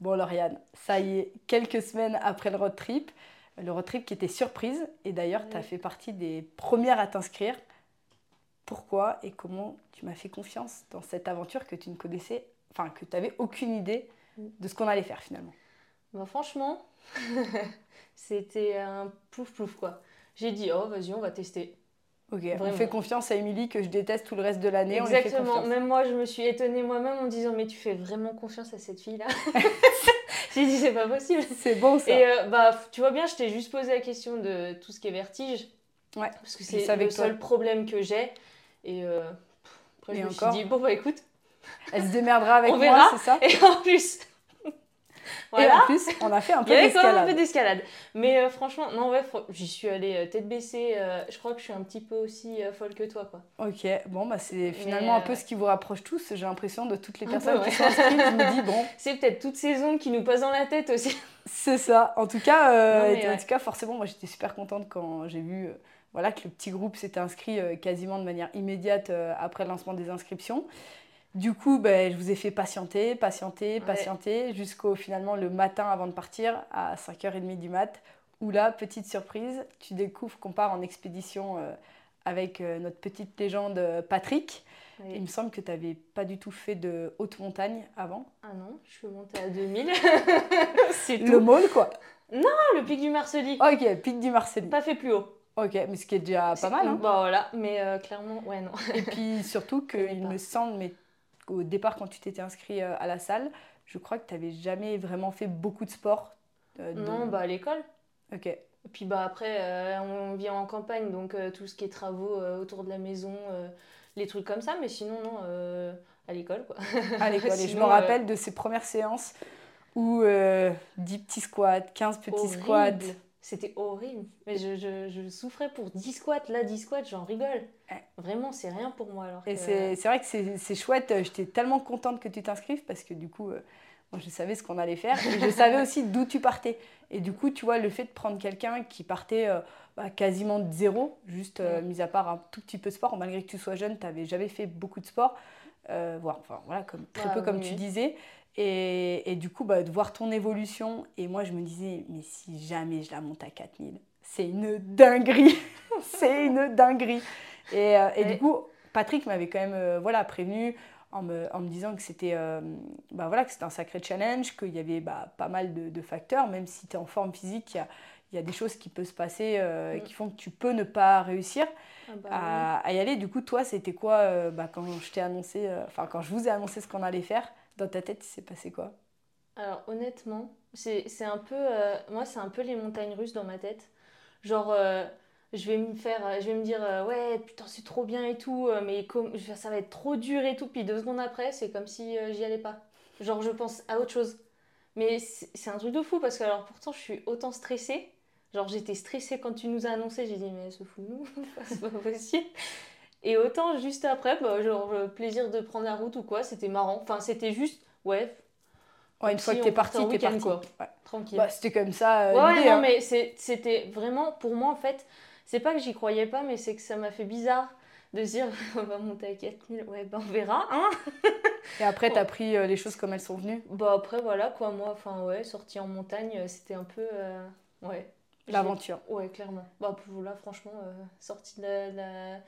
Bon, Lauriane, ça y est, quelques semaines après le road trip, le road trip qui était surprise, et d'ailleurs, tu as fait partie des premières à t'inscrire. Pourquoi et comment tu m'as fait confiance dans cette aventure que tu ne connaissais, enfin, que tu n'avais aucune idée de ce qu'on allait faire finalement? Bah, Franchement, c'était un plouf plouf quoi. J'ai dit, oh vas-y, on va tester. Ok, on fait confiance à Émilie que je déteste tout le reste de l'année. Exactement, même moi je me suis étonnée moi-même en me disant, mais tu fais vraiment confiance à cette fille-là J'ai dit, c'est pas possible. C'est bon ça. Et euh, bah, tu vois bien, je t'ai juste posé la question de tout ce qui est vertige. Ouais, parce que c'est le seul problème que j'ai. Et euh, après, je me suis dit, bon bah écoute. Elle se démerdera avec moi, c'est ça Et en plus, et en plus, on a fait un peu d'escalade. un peu d'escalade. Mais euh, franchement, non, ouais, j'y suis allée euh, tête baissée. Euh, je crois que je suis un petit peu aussi folle que toi, quoi. Ok, bon, bah c'est finalement un peu ce qui vous rapproche tous, j'ai l'impression, de toutes les personnes qui sont inscrites. je me dis, bon. C'est peut-être toutes ces ondes qui nous passent dans la tête aussi. C'est ça. En tout cas, en tout cas forcément, moi j'étais super contente quand j'ai vu voilà, que le petit groupe s'était inscrit quasiment de manière immédiate après le lancement des inscriptions. Du coup, ben, je vous ai fait patienter, patienter, patienter, jusqu'au finalement le matin avant de partir, à 5h30 du mat, où là, petite surprise, tu découvres qu'on part en expédition euh, avec euh, notre petite légende euh, Patrick. Il me semble que tu n'avais pas du tout fait de haute montagne avant. Ah non, je suis montée à 2000. C'est Le môle, quoi. Non, le pic du Marceli. Ok, pic du Marceli. Pas fait plus haut. Ok, mais ce qui est déjà pas mal. Hein. Bah voilà, mais clairement, ouais, non. Et puis surtout qu'il me semble, mais au départ, quand tu t'étais inscrit euh, à la salle, je crois que tu n'avais jamais vraiment fait beaucoup de sport. Euh, Non, bah à l'école. Ok. Et puis bah après, euh, on vient en campagne, donc tout ce qui est travaux autour de la maison, les trucs comme ça, mais sinon, non, à l'école quoi. À l'école, et je me rappelle de ces premières séances où 10 petits squats, 15 petits squats. C'était horrible. Mais je, je, je, souffrais pour 10 squats. Là, 10 squats, j'en rigole. Vraiment, c'est rien pour moi. Alors Et c'est vrai que c'est chouette. J'étais tellement contente que tu t'inscrives parce que du coup, euh, moi, je savais ce qu'on allait faire. Et je savais aussi d'où tu partais. Et du coup, tu vois, le fait de prendre quelqu'un qui partait euh, bah, quasiment de zéro, juste euh, mis à part un tout petit peu de sport, malgré que tu sois jeune, tu n'avais jamais fait beaucoup de sport. Voire, enfin, voilà, comme, très peu comme tu disais. Et, et, du coup, bah, de voir ton évolution, et moi je me disais, mais si jamais je la monte à 4000, c'est une dinguerie, c'est une dinguerie. Et, euh, et du coup, Patrick m'avait quand même euh, voilà, prévenu en me, en me disant que c'était euh, bah, voilà, un sacré challenge, qu'il y avait bah, pas mal de, de, facteurs, même si tu es en forme physique, il y a, y a, des choses qui peuvent se passer mm. qui font que tu peux ne pas réussir. Ah bah à, à, y aller. Du coup, toi, c'était quoi bah, quand je t'ai annoncé, enfin quand je vous ai annoncé ce qu'on allait faire? Dans ta tête, il s'est passé quoi? Alors honnêtement, c'est un peu... Euh, moi, c'est un peu les montagnes russes dans ma tête. Genre, euh, je vais me faire... Je vais me dire, euh, ouais, putain, c'est trop bien et tout, mais comme, ça va être trop dur et tout. Puis deux secondes après, c'est comme si j'y allais pas. Genre, je pense à autre chose. Mais c'est un truc de fou parce que, alors, pourtant, je suis autant stressée. Genre, j'étais stressée quand tu nous as annoncé. J'ai dit, mais se fout nous, c'est pas possible. Et autant juste après, bah, genre le plaisir de prendre la route ou quoi, c'était marrant. Enfin, c'était juste, ouais. Ouais, une fois que t'es parti, t'es parti. Quoi. Tranquille. Bah, c'était comme ça. Euh, ouais, non, hein. mais c'était vraiment, pour moi, en fait, c'est pas que j'y croyais pas, mais c'est que ça m'a fait bizarre de se dire, on va monter à 4000, ouais, ben on verra, hein. Et après, t'as pris euh, les choses comme elles sont venues Bah après, voilà, quoi, moi, enfin, ouais, sortie en montagne, euh, c'était un peu, ouais. L'aventure. Ouais, clairement. Bah là, franchement, sortie de la la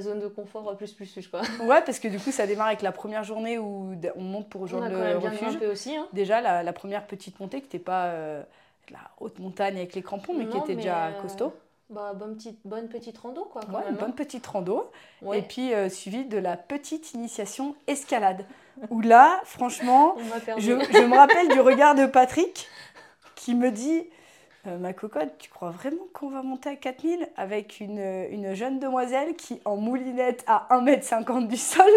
zone de confort plus plus plus quoi. Ouais parce que du coup ça démarre avec la première journée où on monte pour rejoindre le refuge. aussi. Hein. Déjà la, la, première petite montée qui n'était pas euh, la haute montagne avec les crampons mais qui était déjà euh, costaud. Bah, bonne, petite, bonne petite rando quoi. ouais, une bonne hein. petite rando. Et puis euh, suivi de la petite initiation escalade. où là franchement je, je me rappelle du regard de Patrick qui me dit euh, ma cocotte, tu crois vraiment qu'on va monter à 4000 avec une, une, jeune demoiselle qui, en moulinette à 1m50 du sol,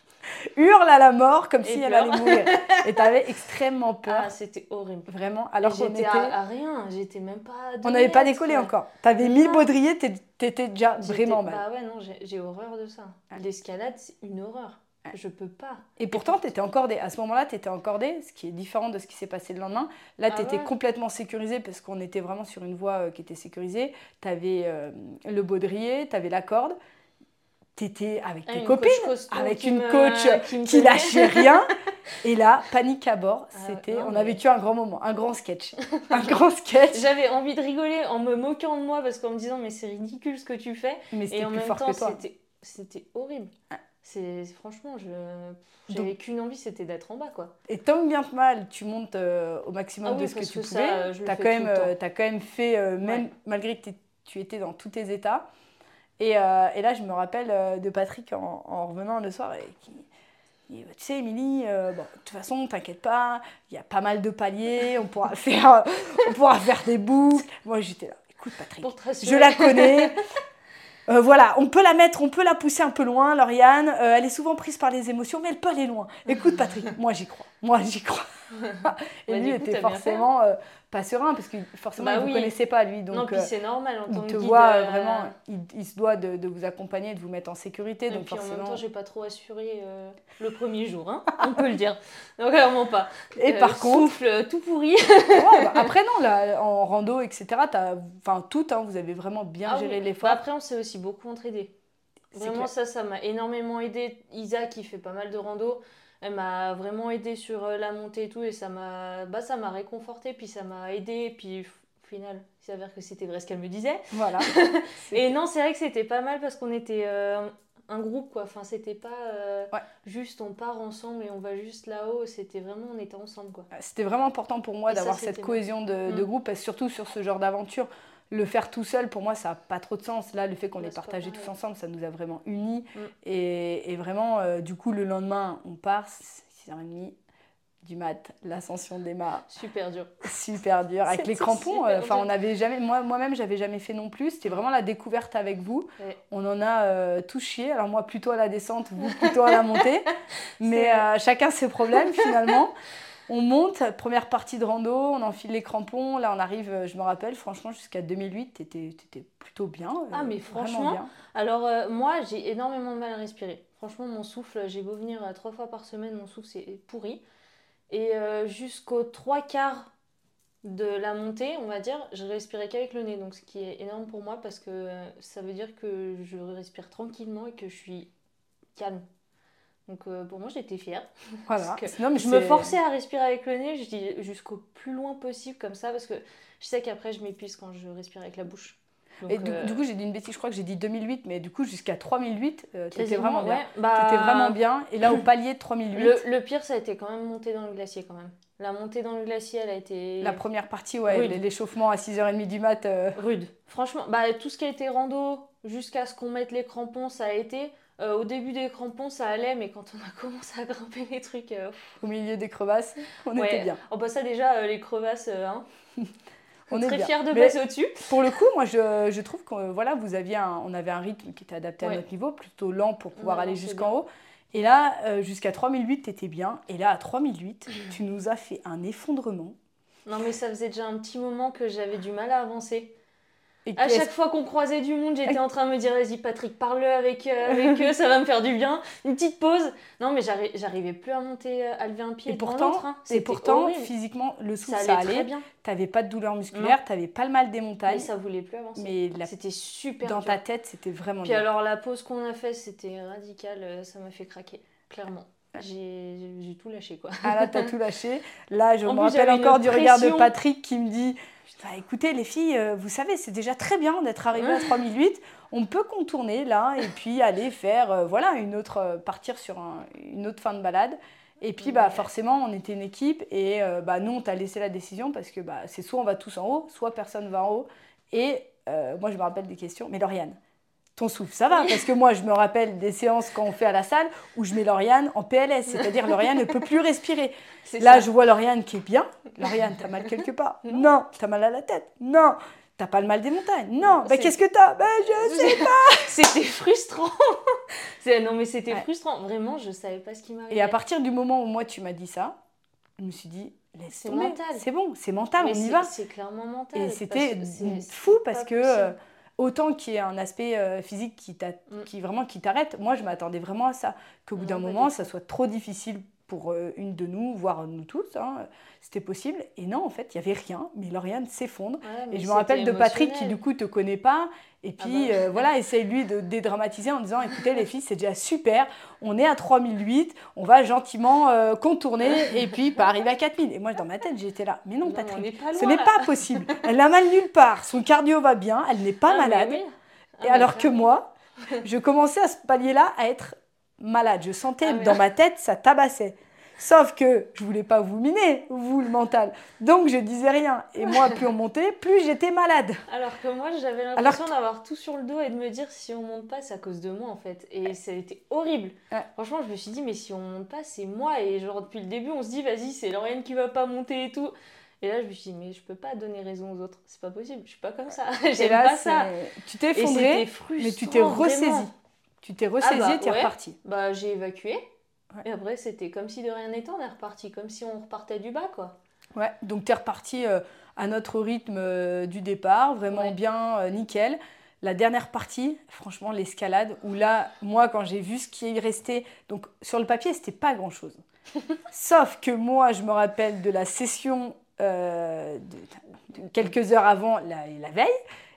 hurle à la mort comme si elle allait mourir. Et t'avais extrêmement peur. Ah, c'était horrible. Vraiment. Alors qu'on était... à, rien, j'étais même pas. On n'avait pas décollé encore. T'avais mis le baudrier, t'étais déjà vraiment mal. Bah ouais, non, j'ai horreur de ça. L'escalade, c'est une horreur. Je peux pas. Et pourtant, tu étais encordé. À ce moment-là, tu étais encordé, ce qui est différent de ce qui s'est passé le lendemain. Là, tu étais complètement sécurisé parce qu'on était vraiment sur une voie euh, qui était sécurisée. Tu avais euh, le baudrier, tu avais la corde. T'étais avec Ah, tes une copines, avec une me- coach qui qui lâchait rien. Et là, panique à bord, Ah, c'était, on a mais- vécu un grand moment, un grand sketch. Un grand sketch, J'avais envie de rigoler en me moquant de moi parce qu'en me disant mais c'est ridicule ce que tu fais. mais Et en plus même fort temps, que toi. c'était c'était horrible. C'est franchement, j'avais qu'une envie, c'était d'être en bas quoi. Et tant bien que mal, tu montes euh, au maximum Ah oui, de ce que tu que ça, pouvais. euh, je as, quand même, euh, quand même fait, euh, même Ouais. malgré que tu étais dans tous tes états. Et, euh, et là, je me rappelle de Patrick en, en revenant le soir et qui Tu sais, Émilie, euh, bon, de toute façon, t'inquiète pas, il y a pas mal de paliers, on pourra faire, on pourra faire des boucles. Moi, j'étais là. Écoute, Patrick, je la connais. Euh, voilà, on peut la mettre, on peut la pousser un peu loin, Lauriane. Euh, elle est souvent prise par les émotions, mais elle peut aller loin. Écoute, Patrick, moi j'y crois. Moi j'y crois. Et Bah, lui du coup, était forcément euh, pas serein parce que forcément Bah il ne oui. vous connaissait pas lui. non, Donc puis euh, c'est normal en tant il que te guide, voit euh, vraiment, il, il se doit de, de vous accompagner, de vous mettre en sécurité. Et donc puis en même forcément. temps, j'ai pas trop assuré euh, le premier jour, hein, on peut le dire. Donc clairement pas. Et par contre, souffle tout pourri. ouais, bah, après non, là, en rando, etc., enfin tout, hein, vous avez vraiment bien Ah géré oui. l'effort. Bah, après, on s'est aussi beaucoup entraidé. C'est Vraiment, clair. ça, ça m'a énormément aidé. Isa, qui fait pas mal de rando, elle m'a vraiment aidé sur euh, la montée et tout. Et ça m'a bah, ça m'a réconforté, puis ça m'a aidé. Puis au final, il s'avère que c'était vrai ce qu'elle me disait. Voilà. Et non, c'est vrai que c'était pas mal parce qu'on était euh, un groupe, quoi. Enfin, c'était pas euh, Ouais. juste on part ensemble et on va juste là-haut. C'était vraiment, on était ensemble, quoi. C'était vraiment important pour moi d'avoir cette cohésion de, de Mm. groupe, parce surtout sur ce genre d'aventure. Le faire tout seul, pour moi, ça n'a pas trop de sens. Là, le fait qu'on Ouais, ait c'est pas partagé tous ensemble, ça nous a vraiment unis. Mm. Et, et vraiment, euh, du coup, le lendemain, on part, 6h30 du mat, l'ascension mâts, Super dur. super dur. Avec les crampons, euh, enfin, dur. on avait jamais, moi, moi-même, j'avais jamais fait non plus. C'était vraiment la découverte avec vous. Ouais. On en a euh, tout chié. Alors, moi, plutôt à la descente, vous, plutôt à la montée. Mais chacun ses problèmes, finalement. On monte, première partie de rando, on enfile les crampons. Là, on arrive, euh, je me rappelle, franchement, jusqu'à 2008, t'étais étais plutôt bien. euh, Ah, mais vraiment franchement, bien. Alors, euh, moi, j'ai énormément de mal à respirer. Franchement, mon souffle, j'ai beau venir trois fois par semaine, mon souffle, c'est pourri. Et euh, jusqu'aux trois quarts de la montée, on va dire, je respirais qu'avec le nez. Donc, ce qui est énorme pour moi parce que ça veut dire que je respire tranquillement et que je suis calme. Donc, euh, pour moi, j'étais fière. Voilà. parce Non, mais Je me forçais à respirer avec le nez, je dis jusqu'au plus loin possible comme ça parce que je sais qu'après, je m'épuise quand je respire avec la bouche. Donc, Et du, euh, du coup, j'ai dit une bêtise, je crois que j'ai dit 2008, mais du coup, jusqu'à 3008, euh, t'étais vraiment bien. ouais. Bah, vraiment bien. Et là, au palier de 3008, Le, le pire, ça a été quand même monter dans le glacier quand même. La montée dans le glacier, elle a été la première partie, ouais, l'échauffement à 6h30 du mat. euh, rude. Franchement, bah, tout ce qui a été rando jusqu'à ce qu'on mette les crampons, ça a été. Euh, au début des crampons, ça allait, mais quand on a commencé à grimper les trucs, euh, au milieu des crevasses, on Ouais. était bien. on passe ça déjà euh, les crevasses. euh, hein. On On est très bien. fiers de Mais- passer au-dessus. Pour le coup, moi, je, je trouve qu'on voilà, vous aviez un, on avait un rythme qui était adapté à notre niveau, plutôt lent pour pouvoir On aller jusqu'en haut. Et là, jusqu'à 3008, t'étais bien. Et là, à 3008, tu nous as fait un effondrement. Non, mais ça faisait déjà un petit moment que j'avais du mal à avancer. Et À chaque fois qu'on croisait du monde, j'étais en train de me dire vas-y Patrick, parle avec, euh, avec eux, ça va me faire du bien. Une petite pause. Non, mais j'arri- j'arrivais plus à monter, euh, à lever un pied Et pourtant, hein. et pourtant horrible. physiquement, le souffle, ça ça allait, allait. très bien. T'avais pas de douleur musculaire, t'avais pas le mal des montagnes. Mais ça voulait plus avancer. Mais la- C'était super dans dur. ta tête, c'était vraiment Puis alors la pause qu'on a fait, c'était radical, euh, ça m'a fait craquer, clairement. J'ai tout lâché quoi. Ah là, t'as tout lâché. Là, je En me plus, rappelle encore du regard de. Patrick qui me dit Bah, écoutez, les filles, euh, vous savez, c'est déjà très bien d'être arrivé à 3008. On peut contourner là et puis aller faire, euh, voilà, une autre, euh, partir sur un- une autre fin de balade. Et puis, bah, forcément, on était une équipe et euh, bah, nous, on t'a laissé la décision parce que bah, c'est soit on va tous en haut, soit personne va en haut. Et moi, je me rappelle des questions. Mais Lauriane, ton souffle, ça va Parce que moi, je me rappelle des séances quand on fait à la salle où je mets Lauriane en PLS, c'est-à-dire Lauriane ne peut plus respirer. C'est Là, ça. je vois Lauriane qui est bien. Lauriane, t'as mal quelque part Non. Non. T'as mal à la tête Non. T'as pas le mal des montagnes Non. Bah, C'est- qu'est-ce que t'as? Bah, je sais. C'était frustrant. C'est- non mais c'était Ouais. frustrant. Vraiment, je savais pas ce qui m'arrivait. Et à partir du moment où moi, tu m'as dit ça, je me suis dit, laisse C'est tomber. mental. C'est bon, c'est mental, Mais on y c'est- va. C'est clairement mental. Et c'était c'est- c'est fou pas parce que autant qu'il y ait un aspect euh, physique qui, Mm. qui vraiment qui t'arrête, moi je m'attendais vraiment à ça, qu'au bout d'un moment ça soit trop difficile pour euh, une de nous, voire nous tous. Hein. C'était possible. Et non, en fait, il n'y avait rien. Mais Lauriane s'effondre. et je me rappelle de Patrick qui, du coup, te connaît pas. Et ah puis, bah. euh, voilà, essaye lui de dédramatiser en disant écoutez, les filles, c'est déjà super. On est à 3008. On va gentiment euh, contourner et puis pas arriver à 4000. Et moi, dans ma tête, j'étais là. Mais non, Patrick, ce n'est pas possible. Elle n'a mal nulle part. Son cardio va bien. Elle n'est pas ah, malade. et ah, alors que moi, je commençais à ce palier-là à être malade. Je sentais ah, dans ma tête, ça tabassait. Sauf que je voulais pas vous miner, vous, le mental. Donc je disais rien. Et moi, plus on montait, plus j'étais malade. Alors que moi, j'avais l'impression d'avoir tout sur le dos et de me dire si on monte pas, c'est à cause de moi en fait. Et ça a été horrible. Franchement, je me suis dit, mais si on monte pas, c'est moi. Et genre, depuis le début, on se dit, vas-y, c'est Lauriane qui va pas monter et tout. Et là, je me suis dit, mais je peux pas donner raison aux autres. C'est pas possible. Je suis pas comme ça. J'aime pas ça. Tu t'es effondré, mais tu t'es ressaisi. Tu t'es ressaisi ah bah, et tu es reparti. Bah, j'ai évacué. Et après, c'était comme si de rien n'était, on est reparti, comme si on repartait du bas, quoi. Ouais, donc tu es reparti euh, à notre rythme euh, du départ, vraiment bien, euh, nickel. La dernière partie, franchement, l'escalade, où là, moi, quand j'ai vu ce qui est resté, donc sur le papier, c'était pas grand-chose. Sauf que moi, je me rappelle de la session de, quelques heures avant la, la veille.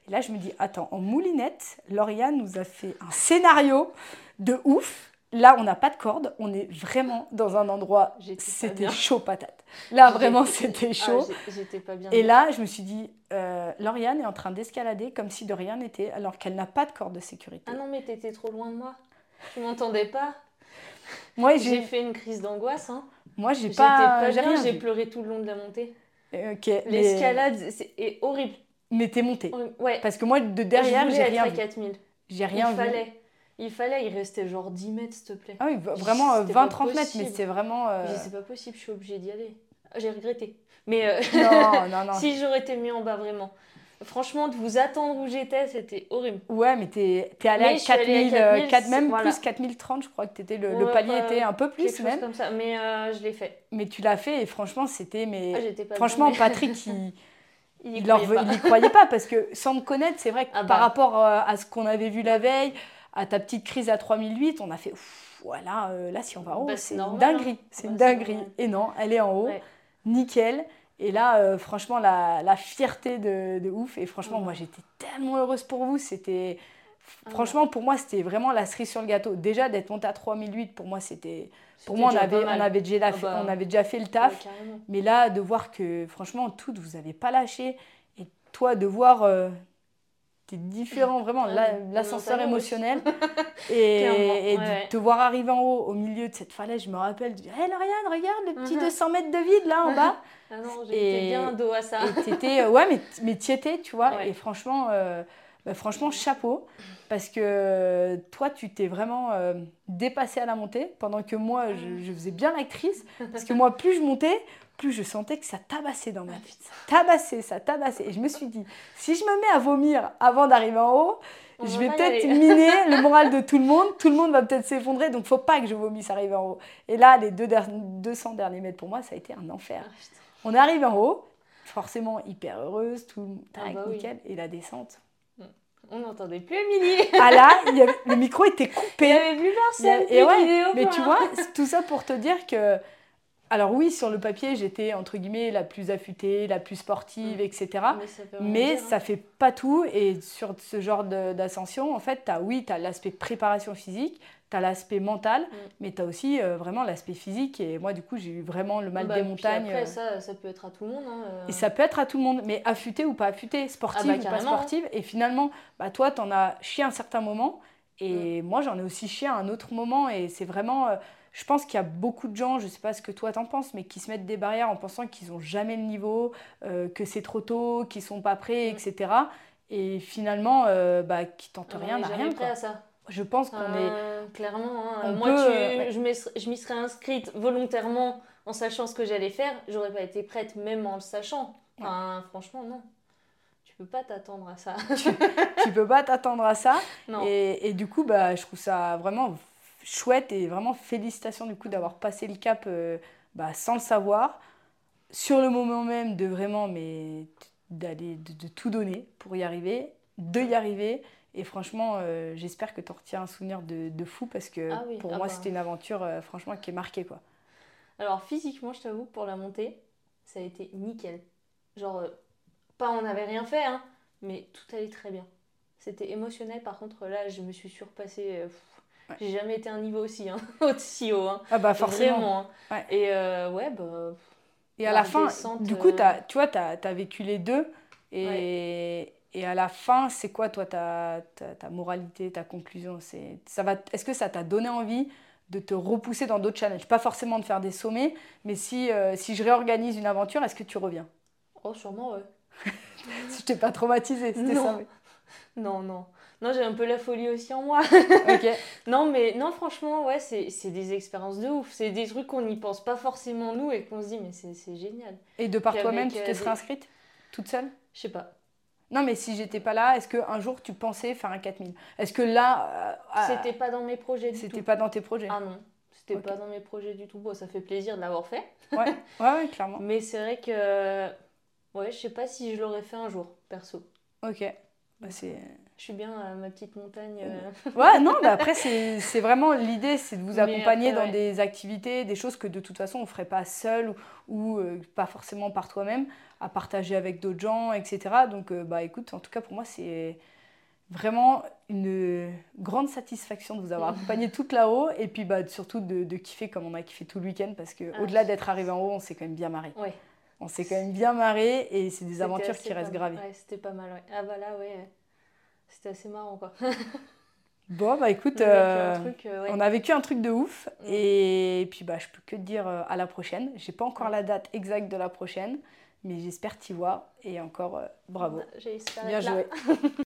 Et là, je me dis, attends, en moulinette, Lauriane nous a fait un scénario de ouf Là, on n'a pas de corde, on est vraiment dans un endroit, c'était chaud patate. Là, vraiment, c'était ah, chaud. pas bien. Et là, je me suis dit, euh, Lauriane est en train d'escalader comme si de rien n'était, alors qu'elle n'a pas de corde de sécurité. Ah non, mais t'étais trop loin de moi. Tu m'entendais pas. Moi, j'ai fait une crise d'angoisse. Hein. Moi, j'ai pas, pas. J'ai pleuré tout le long de la montée. Euh. L'escalade est horrible. Mais t'es montée. Ouais. Parce que moi, de derrière, j'ai rien vu. J'ai rien Il Fallait. Il fallait, il restait genre 10 mètres, s'il te plaît. Ah oui, vraiment 20-30 mètres, mais c'est vraiment. Euh... C'est pas possible, je suis obligée d'y aller. J'ai regretté. Mais euh, non, non, non. si j'aurais été mis en bas, vraiment. Franchement, de vous attendre où j'étais, c'était horrible. Ouais, mais t'es es allé à 4000, 4000 4, même plus 4030, je crois que étais le, le, palier était un peu plus même. comme ça, mais euh, je l'ai fait. Mais tu l'as fait et franchement, c'était. Mais... Ah, franchement, Patrick, il. Il n'y croyait, croyait, pas parce que sans me connaître, c'est vrai que ah par bah. rapport euh, à ce qu'on avait vu la veille, à ta petite crise à 3008, on a fait voilà, euh, là si on va en haut, bah, c'est une dinguerie, c'est une dinguerie. Et non, elle est en haut, nickel. Et là, euh, franchement, la, la, fierté de, de, ouf. Et franchement, moi, j'étais tellement heureuse pour vous. C'était, ah franchement, pour moi, c'était vraiment la cerise sur le gâteau. Déjà, d'être montée à 3008, pour moi, c'était, pour moi, on avait, on avait, déjà, ah bah, on avait déjà fait le taf. mais là, de voir que, franchement, toutes, vous n'avez pas lâché. Et toi, de voir euh, t'es différent vraiment, l'ascenseur émotionnel. et, de te voir arriver en haut, au milieu de cette falaise, je me rappelle, hé hey, Lauriane, regarde le petit 200 uh-huh. mètres de vide là en bas. ah non, j'étais bien dos à ça. Et ouais, mais, mais tu étais, tu vois. Et franchement, euh, bah, franchement, chapeau. Parce que toi, tu t'es vraiment euh, dépassé à la montée, pendant que moi, je, je faisais bien l'actrice. Parce que moi, plus je montais, plus je sentais que ça tabassait dans ma vie. Ça tabassait, ça tabassait. Et je me suis dit, si je me mets à vomir avant d'arriver en haut, je vais peut-être miner le moral de tout le monde. Tout le monde va peut-être s'effondrer, donc faut pas que je vomisse arriver en haut. Et là, les deux 200 derniers mètres pour moi, ça a été un enfer. Ah, On est arrivé en haut, forcément hyper heureuse, tout ah bah nickel. Et la descente. On n'entendait plus Émilie. ah là, le micro était coupé. Il n'y avait plus personne. Et ouais, mais tu vois, tout ça pour te dire que alors oui, sur le papier, j'étais entre guillemets la plus affûtée, la plus sportive, etc. Mais ça, ne hein. fait pas tout. Et sur ce genre d'ascension, en fait, as, oui, tu as l'aspect préparation physique, tu as l'aspect mental, mm. mais tu as aussi euh, vraiment l'aspect physique. Et moi, du coup, j'ai eu vraiment le mal bah, des montagnes. Après, ça, ça peut être à tout le monde. Hein, euh. Et ça peut être à tout le monde, mais affûté ou pas affûté, sportive ah bah, ou pas sportive. Et finalement, bah, toi, tu en as chié un certain moment. Et mm. moi, j'en ai aussi chié à un autre moment. Et c'est vraiment... Euh, je pense qu'il y a beaucoup de gens, je ne sais pas ce que toi t'en penses, mais qui se mettent des barrières en pensant qu'ils n'ont jamais le niveau, euh, que c'est trop tôt, qu'ils sont pas prêts, mm. etc. Et finalement, euh, bah, qui tentent rien n'a rien. Prêt à ça. Je pense qu'on est. Euh, clairement, hein. moi, je m'y serais inscrite volontairement en sachant ce que j'allais faire. J'aurais pas été prête même en le sachant. Enfin, franchement, non tu peux pas t'attendre à ça. tu, tu, peux pas t'attendre à ça. Et, et, du coup, bah, je trouve ça vraiment chouette et vraiment félicitations du coup d'avoir passé le cap euh, bah, sans le savoir. Sur le moment même de vraiment mais d'aller de, tout donner pour y arriver, de y arriver. Et franchement, euh, j'espère que tu en retiens un souvenir de, fou parce que ah pour ah moi, bah. c'était une aventure euh, franchement qui est marquée. Quoi. Alors physiquement, je t'avoue, pour la montée, ça a été nickel. Genre, euh, pas on n'avait rien fait, hein, mais tout allait très bien. C'était émotionnel, par contre, là, je me suis surpassée. Ouais. J'ai jamais été à un niveau aussi, hein, aussi haut. Hein. Ah bah forcément. Vraiment. Ouais. Et ouais, bah. Et à La fin, descente, du coup, t'as- tu vois, tu as, vécu les deux. Et, et à la fin, c'est quoi, toi, ta, ta, ta moralité, ta conclusion? C'est, ça va, Est-ce que ça t'a donné envie de te repousser dans d'autres challenges? Pas forcément de faire des sommets, mais si, euh, si je réorganise une aventure, est-ce que tu reviens? Oh, sûrement, ouais. Si je t'ai pas traumatisé, c'était Non. ça. Non, non. Non, j'ai un peu la folie aussi en moi. Non, mais non, franchement, ouais, c'est c'est des expériences de ouf. C'est des trucs qu'on n'y pense pas forcément nous et qu'on se dit, mais c'est c'est génial. Et de par Puis toi-même, avec, tu euh, t'es serais des- inscrite Toute seule? Je sais pas. Non, mais si j'étais pas là, est-ce qu'un jour tu pensais faire un 4000 Est-ce que là, euh, ah, C'était pas dans mes projets du c'était tout. pas dans tes projets? Ah non, c'était pas dans mes projets du tout. Bon, ça fait plaisir de l'avoir fait. Ouais, ouais, ouais, clairement. Mais c'est vrai que. Ouais, je sais pas si je l'aurais fait un jour, perso. Ok. Bah, c'est... Je suis bien à ma petite montagne. euh, Ouais, non, mais après, c'est, vraiment l'idée, c'est de vous accompagner après, dans ouais. des activités, des choses que de toute façon on ferait pas seul ou, ou, euh, pas forcément par toi-même, à partager avec d'autres gens, etc. Donc, euh, bah écoute, en tout cas, pour moi, c'est vraiment une grande satisfaction de vous avoir accompagné toute là-haut et puis bah, surtout de, de kiffer comme on a kiffé tout le week-end parce que Ah, au-delà d'être arrivé en haut, on s'est quand même bien marré. Ouais. On s'est quand même bien marré et c'est des aventures qui restent gravées. Ouais, c'était pas mal. Ah bah là, ouais. C'était assez marrant, quoi. Bon, bah écoute, On a vécu euh, un truc, euh, ouais. on a vécu un truc de ouf. Mm. Et puis, bah, je peux que te dire euh, à la prochaine. J'ai pas encore la date exacte de la prochaine, mais j'espère t'y voir. Et encore, euh, bravo. J'espère Bien joué.